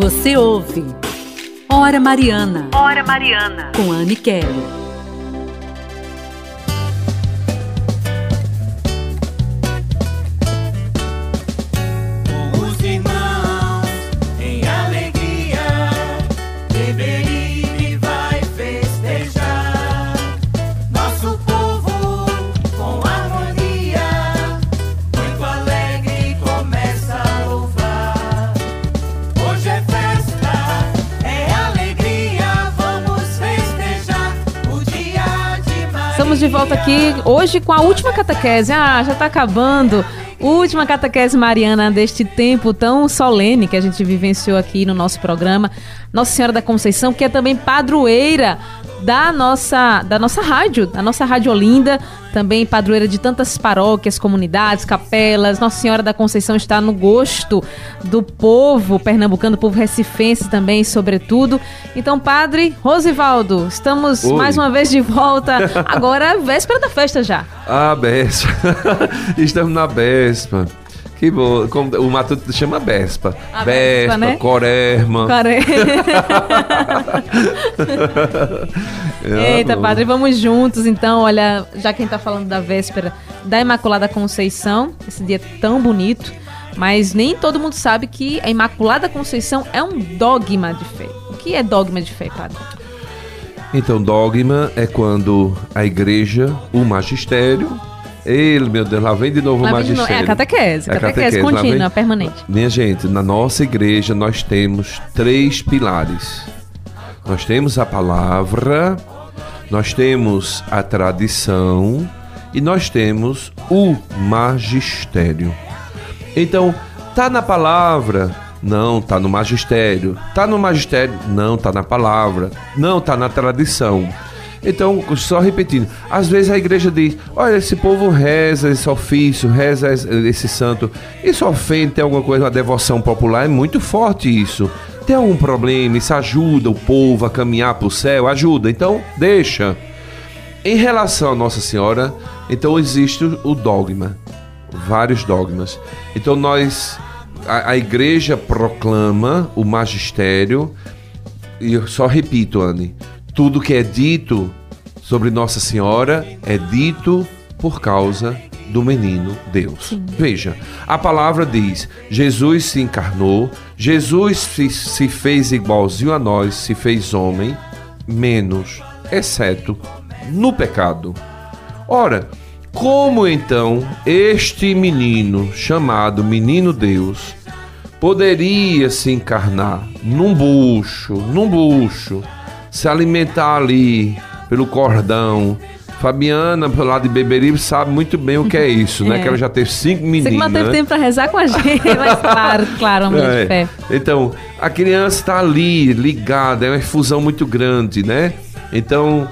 Você ouve Hora Mariana. Hora Mariana. Com Anne Kelly. De volta aqui hoje com a última catequese. Ah, já está acabando. Última catequese mariana deste tempo tão solene que a gente vivenciou aqui no nosso programa. Nossa Senhora da Conceição, que é também padroeira da nossa, da nossa rádio, da nossa Rádio Olinda, também padroeira de tantas paróquias, comunidades, capelas. Nossa Senhora da Conceição está no gosto do povo pernambucano, do povo recifense também, sobretudo. Então, Padre Rosivaldo, estamos Oi. mais uma vez de volta. Agora, véspera da festa já. Ah, véspera. estamos na véspera. Que bom. Como, o Matuto chama Bespa. A Bespa, né? Corerma. Eita, padre, vamos juntos então. Olha, já quem tá falando da véspera da Imaculada Conceição, esse dia tão bonito, mas nem todo mundo sabe que a Imaculada Conceição é um dogma de fé. O que é dogma de fé, padre? Então, dogma é quando a igreja, o magistério, ele, meu Deus, lá vem de novo lá o magistério. É a catequese, é a catequese, catequese contínua, vem... permanente. Minha gente, na nossa igreja nós temos três pilares. Nós temos a palavra, nós temos a tradição e nós temos o magistério. Então, tá na palavra, não, tá no magistério. Tá no magistério, não, tá na palavra. Não, tá na tradição. Então, só repetindo, às vezes a igreja diz: olha, esse povo reza esse ofício, reza esse santo, isso ofende, tem alguma coisa, uma devoção popular, é muito forte isso. Tem algum problema, isso ajuda o povo a caminhar para o céu? Ajuda, então deixa. Em relação a Nossa Senhora, então existe o dogma, vários dogmas. Então nós, a, a igreja proclama o magistério, e eu só repito, Anne, tudo que é dito sobre Nossa Senhora é dito por causa do menino Deus. Sim. Veja, a palavra diz: Jesus se encarnou, Jesus se, se fez igualzinho a nós, se fez homem, menos, exceto no pecado. Ora, como então este menino, chamado Menino Deus, poderia se encarnar num bucho, num bucho, se alimentar ali pelo cordão. Fabiana, pelo lado de Beberibe, sabe muito bem o que é isso, né? é. né? Que ela já teve cinco meninas. Você que não teve né? tempo para rezar com a gente, mas claro, claro, uma é. de fé. Então, a criança está ali, ligada, é uma infusão muito grande, né? Então,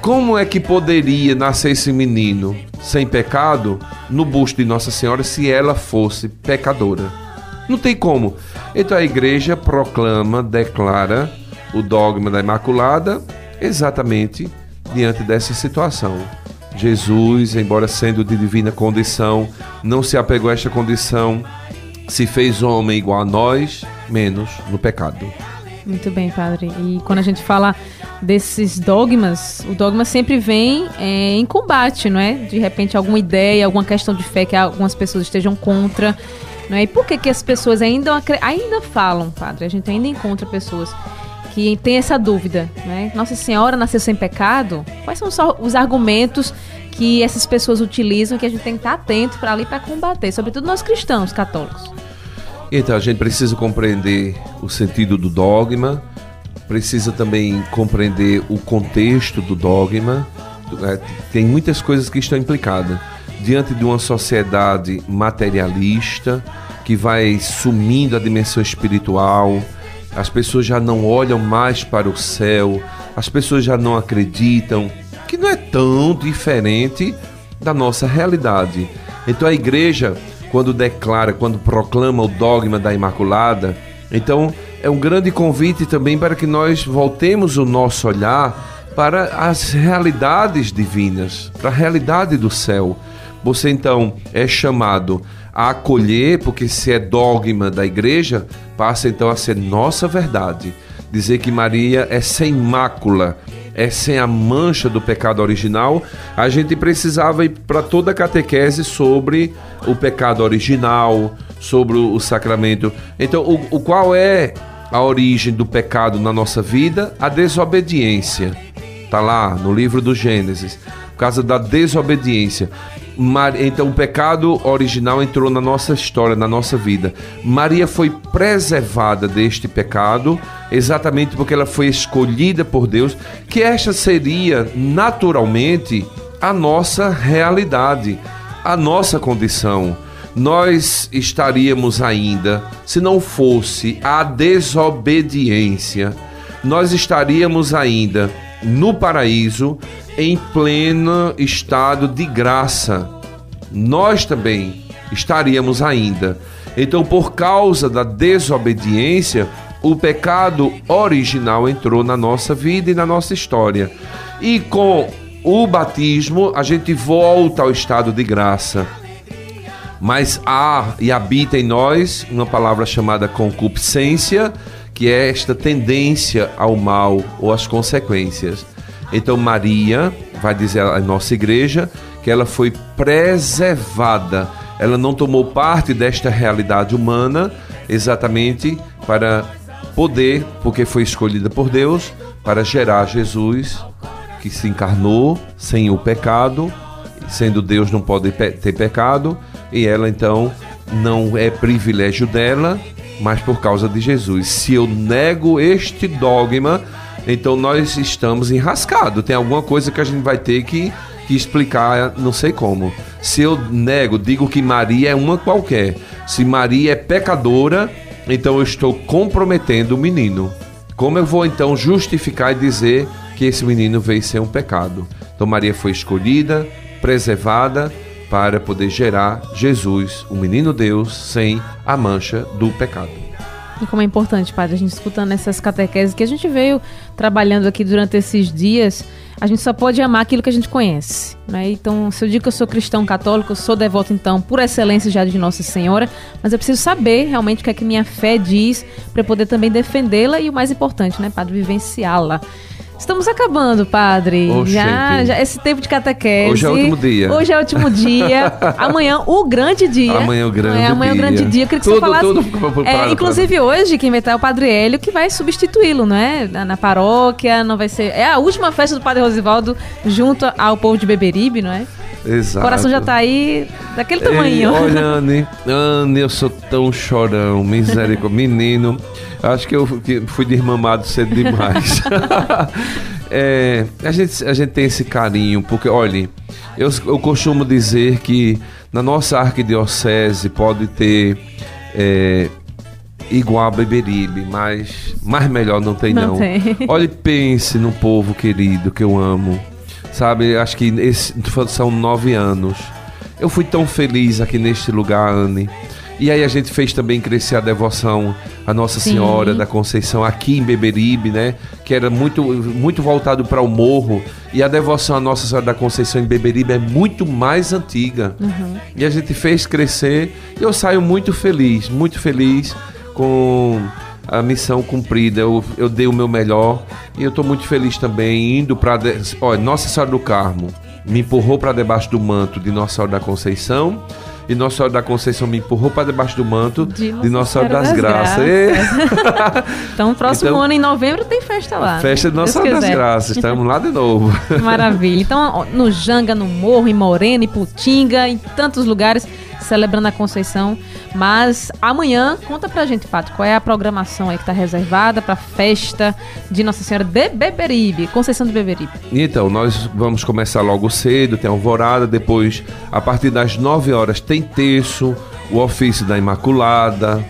como é que poderia nascer esse menino sem pecado no busto de Nossa Senhora se ela fosse pecadora? Não tem como. Então a igreja proclama, declara o dogma da Imaculada exatamente diante dessa situação. Jesus, embora sendo de divina condição, não se apegou a esta condição, se fez homem igual a nós, menos no pecado. Muito bem, padre. E quando a gente fala desses dogmas, o dogma sempre vem é, em combate, não é? De repente, alguma ideia, alguma questão de fé que algumas pessoas estejam contra. Não é? E por que, que as pessoas ainda, ainda falam, padre? A gente ainda encontra pessoas que tem essa dúvida, né? Nossa Senhora nasceu sem pecado? Quais são os argumentos que essas pessoas utilizam que a gente tem que estar atento para ali para combater, sobretudo nós cristãos católicos? Então a gente precisa compreender o sentido do dogma, precisa também compreender o contexto do dogma. É, tem muitas coisas que estão implicadas diante de uma sociedade materialista que vai sumindo a dimensão espiritual as pessoas já não olham mais para o céu, as pessoas já não acreditam, que não é tão diferente da nossa realidade. Então a igreja, quando declara, quando proclama o dogma da Imaculada, então é um grande convite também para que nós voltemos o nosso olhar para as realidades divinas, para a realidade do céu. Você então é chamado a acolher, porque se é dogma da igreja, passa então a ser nossa verdade. Dizer que Maria é sem mácula, é sem a mancha do pecado original, a gente precisava ir para toda a catequese sobre o pecado original, sobre o sacramento. Então, o, o qual é a origem do pecado na nossa vida? A desobediência. Está lá no livro do Gênesis. Por causa da desobediência. Então o pecado original entrou na nossa história, na nossa vida. Maria foi preservada deste pecado exatamente porque ela foi escolhida por Deus, que esta seria naturalmente a nossa realidade, a nossa condição. Nós estaríamos ainda, se não fosse a desobediência, nós estaríamos ainda no paraíso em pleno estado de graça. Nós também estaríamos ainda. Então, por causa da desobediência, o pecado original entrou na nossa vida e na nossa história. E com o batismo, a gente volta ao estado de graça. Mas há e habita em nós uma palavra chamada concupiscência, que é esta tendência ao mal ou às consequências. Então Maria vai dizer à nossa igreja que ela foi preservada. Ela não tomou parte desta realidade humana exatamente para poder, porque foi escolhida por Deus, para gerar Jesus que se encarnou sem o pecado, sendo Deus não pode ter pecado, e ela então não é privilégio dela, mas por causa de Jesus. Se eu nego este dogma, então nós estamos enrascados. Tem alguma coisa que a gente vai ter que, que explicar, não sei como. Se eu nego, digo que Maria é uma qualquer. Se Maria é pecadora, então eu estou comprometendo o menino. Como eu vou então justificar e dizer que esse menino veio ser um pecado? Então Maria foi escolhida, preservada para poder gerar Jesus, o menino Deus, sem a mancha do pecado. E como é importante, padre, a gente escutando essas catequeses que a gente veio trabalhando aqui durante esses dias, a gente só pode amar aquilo que a gente conhece. Né? Então, se eu digo que eu sou cristão católico, eu sou devoto, então, por excelência já de Nossa Senhora, mas eu preciso saber realmente o que é que minha fé diz para poder também defendê-la e o mais importante, né, padre, vivenciá-la. Estamos acabando, padre. já, já, esse tempo de catequese. Hoje é o último dia. Hoje é o último dia. amanhã o grande dia. Amanhã o grande é, amanhã dia. o grande dia. Eu queria que tudo, você falasse. Tudo, é, inclusive hoje quem vai estar é o Padre Hélio que vai substituí-lo, não é? Na, na, paróquia, não vai ser. É a última festa do Padre Rosivaldo junto ao povo de Beberibe, não é? Exato. O coração já tá aí daquele tamanho. olha, Anne, Anne, eu sou tão chorão, misericórdia. Menino, acho que eu fui desmamado cedo demais. é, a, gente, a gente tem esse carinho, porque, olha, eu, eu costumo dizer que na nossa arquidiocese pode ter. É, igual a Beberibe, mas mais melhor não tem não. não. Tem. Olhe, pense no povo querido que eu amo Sabe, acho que esse, são nove anos. Eu fui tão feliz aqui neste lugar, Anne. E aí a gente fez também crescer a devoção à Nossa Sim. Senhora da Conceição aqui em Beberibe, né? Que era muito, muito voltado para o morro. E a devoção à Nossa Senhora da Conceição em Beberibe é muito mais antiga. Uhum. E a gente fez crescer. E eu saio muito feliz, muito feliz com a missão cumprida. Eu, eu dei o meu melhor e eu estou muito feliz também indo para. Olha, Nossa Senhora do Carmo me empurrou para debaixo do manto de Nossa Senhora da Conceição e Nossa Senhora da Conceição me empurrou para debaixo do manto de Nossa, de Nossa Senhora das, das Graças. Graças. então, próximo então, ano, em novembro, tem festa lá. Festa de Nossa Senhora das Graças. Estamos lá de novo. Maravilha. Então, no Janga, no Morro, em Morena, em Putinga, em tantos lugares celebrando a Conceição. Mas amanhã, conta pra gente, Pato, qual é a programação aí que tá reservada pra festa de Nossa Senhora de Beberibe, Conceição de Beberibe. Então, nós vamos começar logo cedo, tem alvorada, depois, a partir das 9 horas, tem terço, o ofício da Imaculada,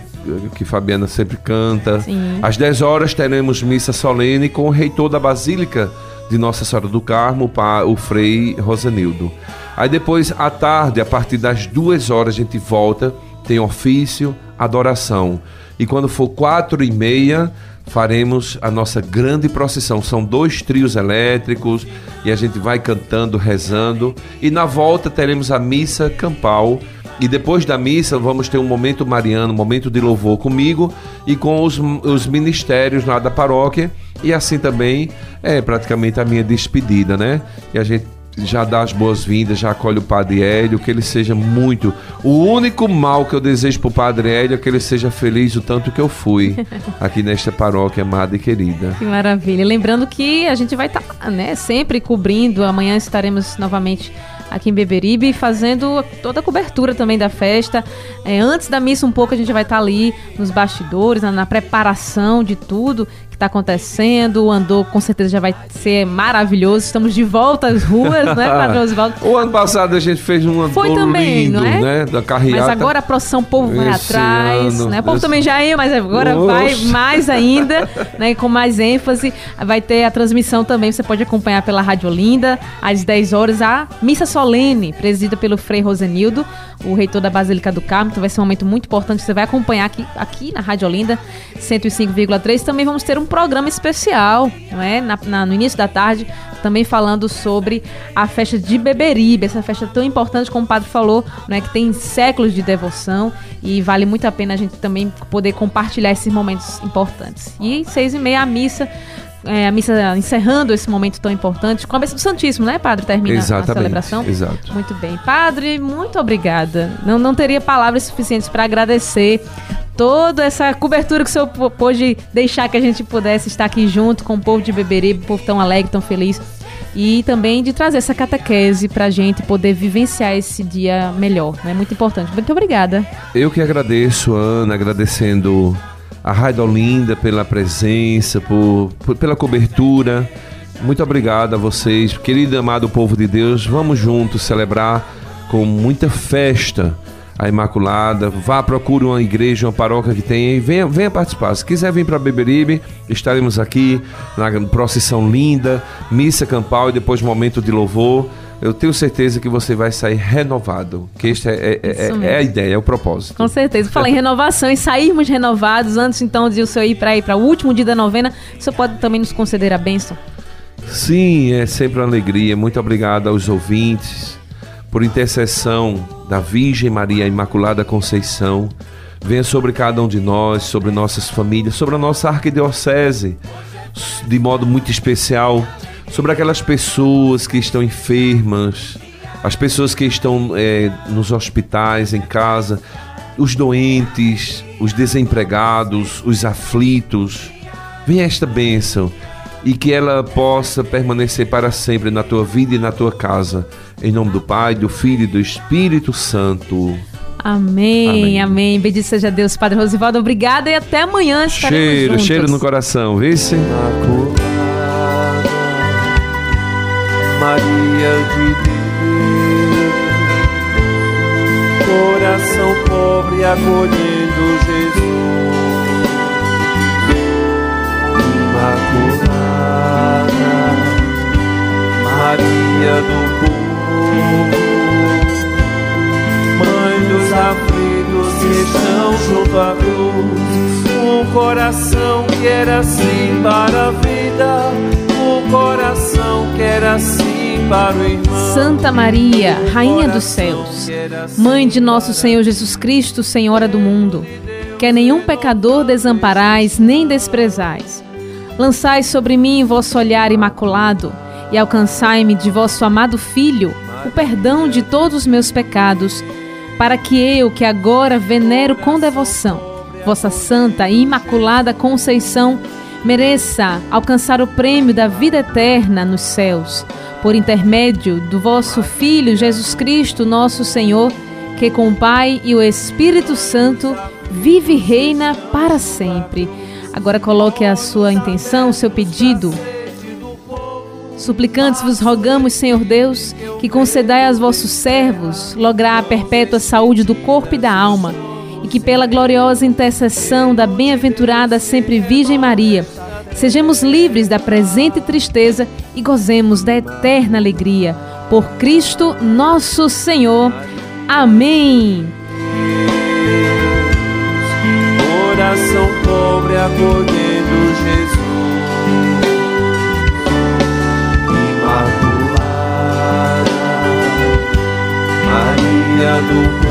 que Fabiana sempre canta. Sim. Às 10 horas teremos missa solene com o reitor da Basílica de Nossa Senhora do Carmo, o Frei Rosanildo. Aí depois, à tarde, a partir das duas horas, a gente volta tem ofício, adoração. E quando for quatro e meia, faremos a nossa grande procissão. São dois trios elétricos e a gente vai cantando, rezando. E na volta teremos a missa campal. E depois da missa vamos ter um momento mariano, um momento de louvor comigo e com os, os ministérios lá da paróquia. E assim também é praticamente a minha despedida, né? E a gente já dá as boas-vindas, já acolhe o Padre Hélio, que ele seja muito. O único mal que eu desejo para o Padre Hélio é que ele seja feliz o tanto que eu fui aqui nesta paróquia amada e querida. Que maravilha. Lembrando que a gente vai estar tá, né, sempre cobrindo. Amanhã estaremos novamente aqui em Beberibe, fazendo toda a cobertura também da festa. É, antes da missa, um pouco, a gente vai estar tá ali nos bastidores, na, na preparação de tudo que está acontecendo. O Andor com certeza já vai ser maravilhoso. Estamos de volta às ruas, né, Padre Osvaldo? o ano passado a gente fez um Andor Foi também, lindo, não é? né? Da carreata. Mas agora a procissão, o povo vai esse atrás, ano, né? O povo esse... também já ia, mas agora Oxe. vai mais ainda, né? Com mais ênfase. Vai ter a transmissão também, você pode acompanhar pela Rádio Olinda, às 10 horas, a missa solene, presidida pelo Frei Rosenildo, o reitor da Basílica do Carmo. Então vai ser um momento muito importante, você vai acompanhar aqui, aqui na Rádio Olinda, 105,3. Também vamos ter um programa especial, não é? Na, na, no início da tarde, também falando sobre a festa de Beberibe, essa festa tão importante, como o padre falou, né, que tem séculos de devoção e vale muito a pena a gente também poder compartilhar esses momentos importantes. E seis e meia a missa é, a missa encerrando esse momento tão importante com a bênção do Santíssimo, né, Padre? Termina Exatamente, a celebração. Exato. Muito bem. Padre, muito obrigada. Não, não teria palavras suficientes para agradecer toda essa cobertura que o senhor pôde deixar que a gente pudesse estar aqui junto com o povo de Beberibe, o povo tão alegre, tão feliz. E também de trazer essa catequese para a gente poder vivenciar esse dia melhor. É né? muito importante. Muito obrigada. Eu que agradeço, Ana, agradecendo a Rádio Olinda pela presença, por, por, pela cobertura. Muito obrigado a vocês, querido e amado povo de Deus. Vamos juntos celebrar com muita festa a Imaculada, vá, procure uma igreja, uma paróquia que tenha e venha, venha participar. Se quiser vir para Beberibe, estaremos aqui na procissão linda, missa campal e depois momento de louvor. Eu tenho certeza que você vai sair renovado, que esta é, é, é, é a ideia, é o propósito. Com certeza. Falar em renovação e sairmos renovados antes então de o senhor ir para ir para o último dia da novena, o senhor pode também nos conceder a bênção? Sim, é sempre uma alegria. Muito obrigado aos ouvintes por intercessão da Virgem Maria Imaculada Conceição, venha sobre cada um de nós, sobre nossas famílias, sobre a nossa arquidiocese, de modo muito especial, sobre aquelas pessoas que estão enfermas, as pessoas que estão é, nos hospitais, em casa, os doentes, os desempregados, os aflitos. Venha esta bênção e que ela possa permanecer para sempre na tua vida e na tua casa. Em nome do Pai, do Filho e do Espírito Santo. Amém, amém, amém. Bendito seja Deus, Padre Rosivaldo. Obrigada e até amanhã. Cheiro, juntos. cheiro no coração, vice? De Deus, coração pobre acolhendo Jesus. Maria do povo, Mãe dos aflitos que estão junto à cruz, um coração que era assim para a vida, um coração que era assim. Santa Maria, Rainha dos céus, Mãe de nosso Senhor Jesus Cristo, Senhora do mundo, que a nenhum pecador desamparais nem desprezais. Lançai sobre mim vosso olhar imaculado e alcançai-me de vosso amado Filho o perdão de todos os meus pecados, para que eu, que agora venero com devoção, vossa santa e imaculada conceição, mereça alcançar o prêmio da vida eterna nos céus, por intermédio do vosso Filho Jesus Cristo, nosso Senhor, que com o Pai e o Espírito Santo vive e reina para sempre. Agora coloque a sua intenção, o seu pedido Suplicantes vos rogamos, Senhor Deus, que concedai aos vossos servos lograr a perpétua saúde do corpo e da alma, e que pela gloriosa intercessão da bem-aventurada sempre Virgem Maria, sejamos livres da presente tristeza e gozemos da eterna alegria. Por Cristo nosso Senhor. Amém. coração pobre acolhendo Jesus. Imaculada, Maria do.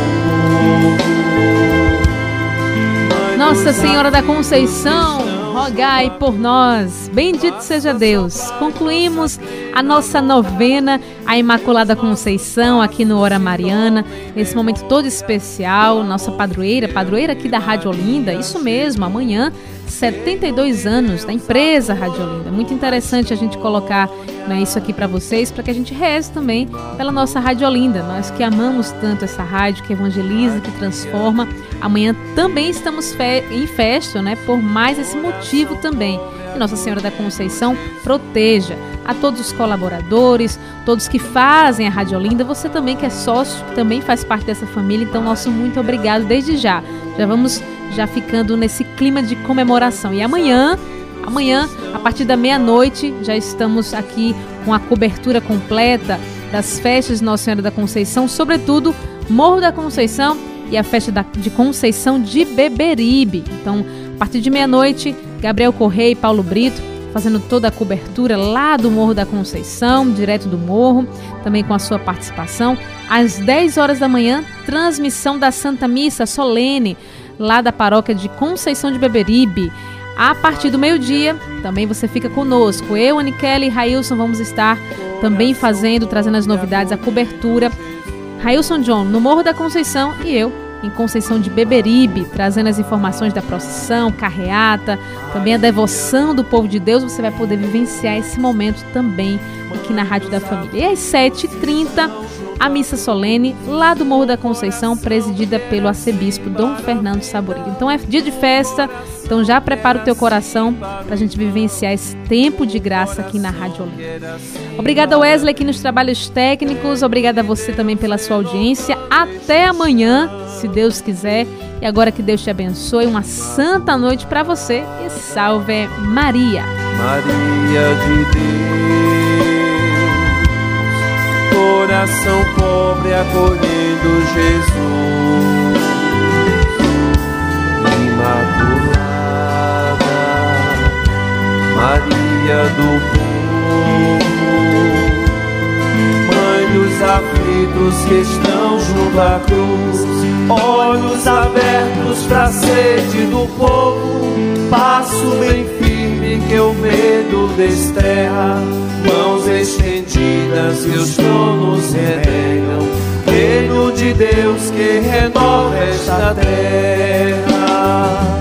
Nossa Senhora da Conceição, rogai por nós. Bendito seja Deus. Concluímos a nossa novena a Imaculada Conceição aqui no Hora Mariana, nesse momento todo especial, nossa padroeira, padroeira aqui da Rádio Olinda, isso mesmo, amanhã 72 anos da empresa Rádio Olinda. Muito interessante a gente colocar né, isso aqui para vocês, para que a gente reze também pela nossa Rádio Olinda. Nós que amamos tanto essa rádio, que evangeliza, que transforma. Amanhã também estamos fe em festa, né, por mais esse motivo também. E Nossa Senhora da Conceição proteja a todos os colaboradores, todos que fazem a Rádio Olinda, você também que é sócio, que também faz parte dessa família. Então, nosso muito obrigado desde já. Já vamos já ficando nesse clima de comemoração. E amanhã, amanhã, a partir da meia-noite, já estamos aqui com a cobertura completa das festas de Nossa Senhora da Conceição, sobretudo Morro da Conceição e a festa da, de Conceição de Beberibe. Então, a partir de meia-noite, Gabriel Correia e Paulo Brito fazendo toda a cobertura lá do Morro da Conceição, direto do morro, também com a sua participação. Às 10 horas da manhã, transmissão da Santa Missa solene lá da paróquia de Conceição de Beberibe. A partir do meio-dia, também você fica conosco. Eu, Aniquele e Railson vamos estar também fazendo, trazendo as novidades, a cobertura. Railson John no Morro da Conceição e eu em Conceição de Beberibe, trazendo as informações da procissão, carreata, também a devoção do povo de Deus. Você vai poder vivenciar esse momento também aqui na Rádio da Família. E às 7h30, a missa solene lá do Morro da Conceição, presidida pelo arcebispo Dom Fernando Saborilho. Então é dia de festa, então já prepara o teu coração para a gente vivenciar esse tempo de graça aqui na Rádio Olinda. Obrigada Wesley aqui nos trabalhos técnicos, obrigada a você também pela sua audiência. Até amanhã, se Deus quiser. E agora que Deus te abençoe, uma santa noite para você e salve Maria. Maria de Deus, coração pobre acolhendo Jesus, Imaculada, Maria do povo, Mãe dos aflitos que estão junto à cruz, olhos abertos para a sede do povo, passo bem que o medo desterra, mãos estendidas que os tronos retenham, reino de Deus que renova esta terra.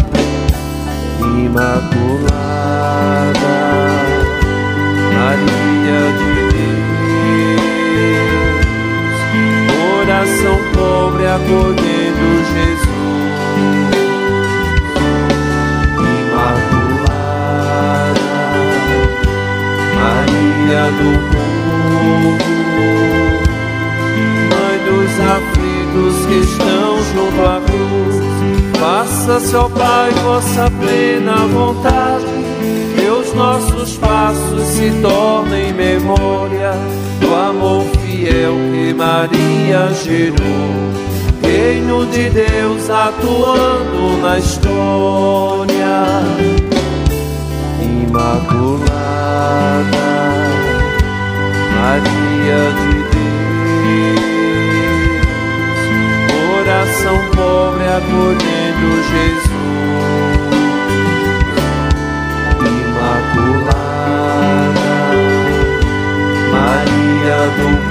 Imaculada, Maria de Deus, coração pobre acolhendo Maria do povo, Mãe dos aflitos que estão junto à cruz, faça-se, ó Pai, vossa plena vontade, que os nossos passos se tornem memória do amor fiel que Maria gerou. Reino de Deus atuando na história, Imaculada, Maria de Deus, coração pobre acolhendo Jesus, Imaculada, Maria do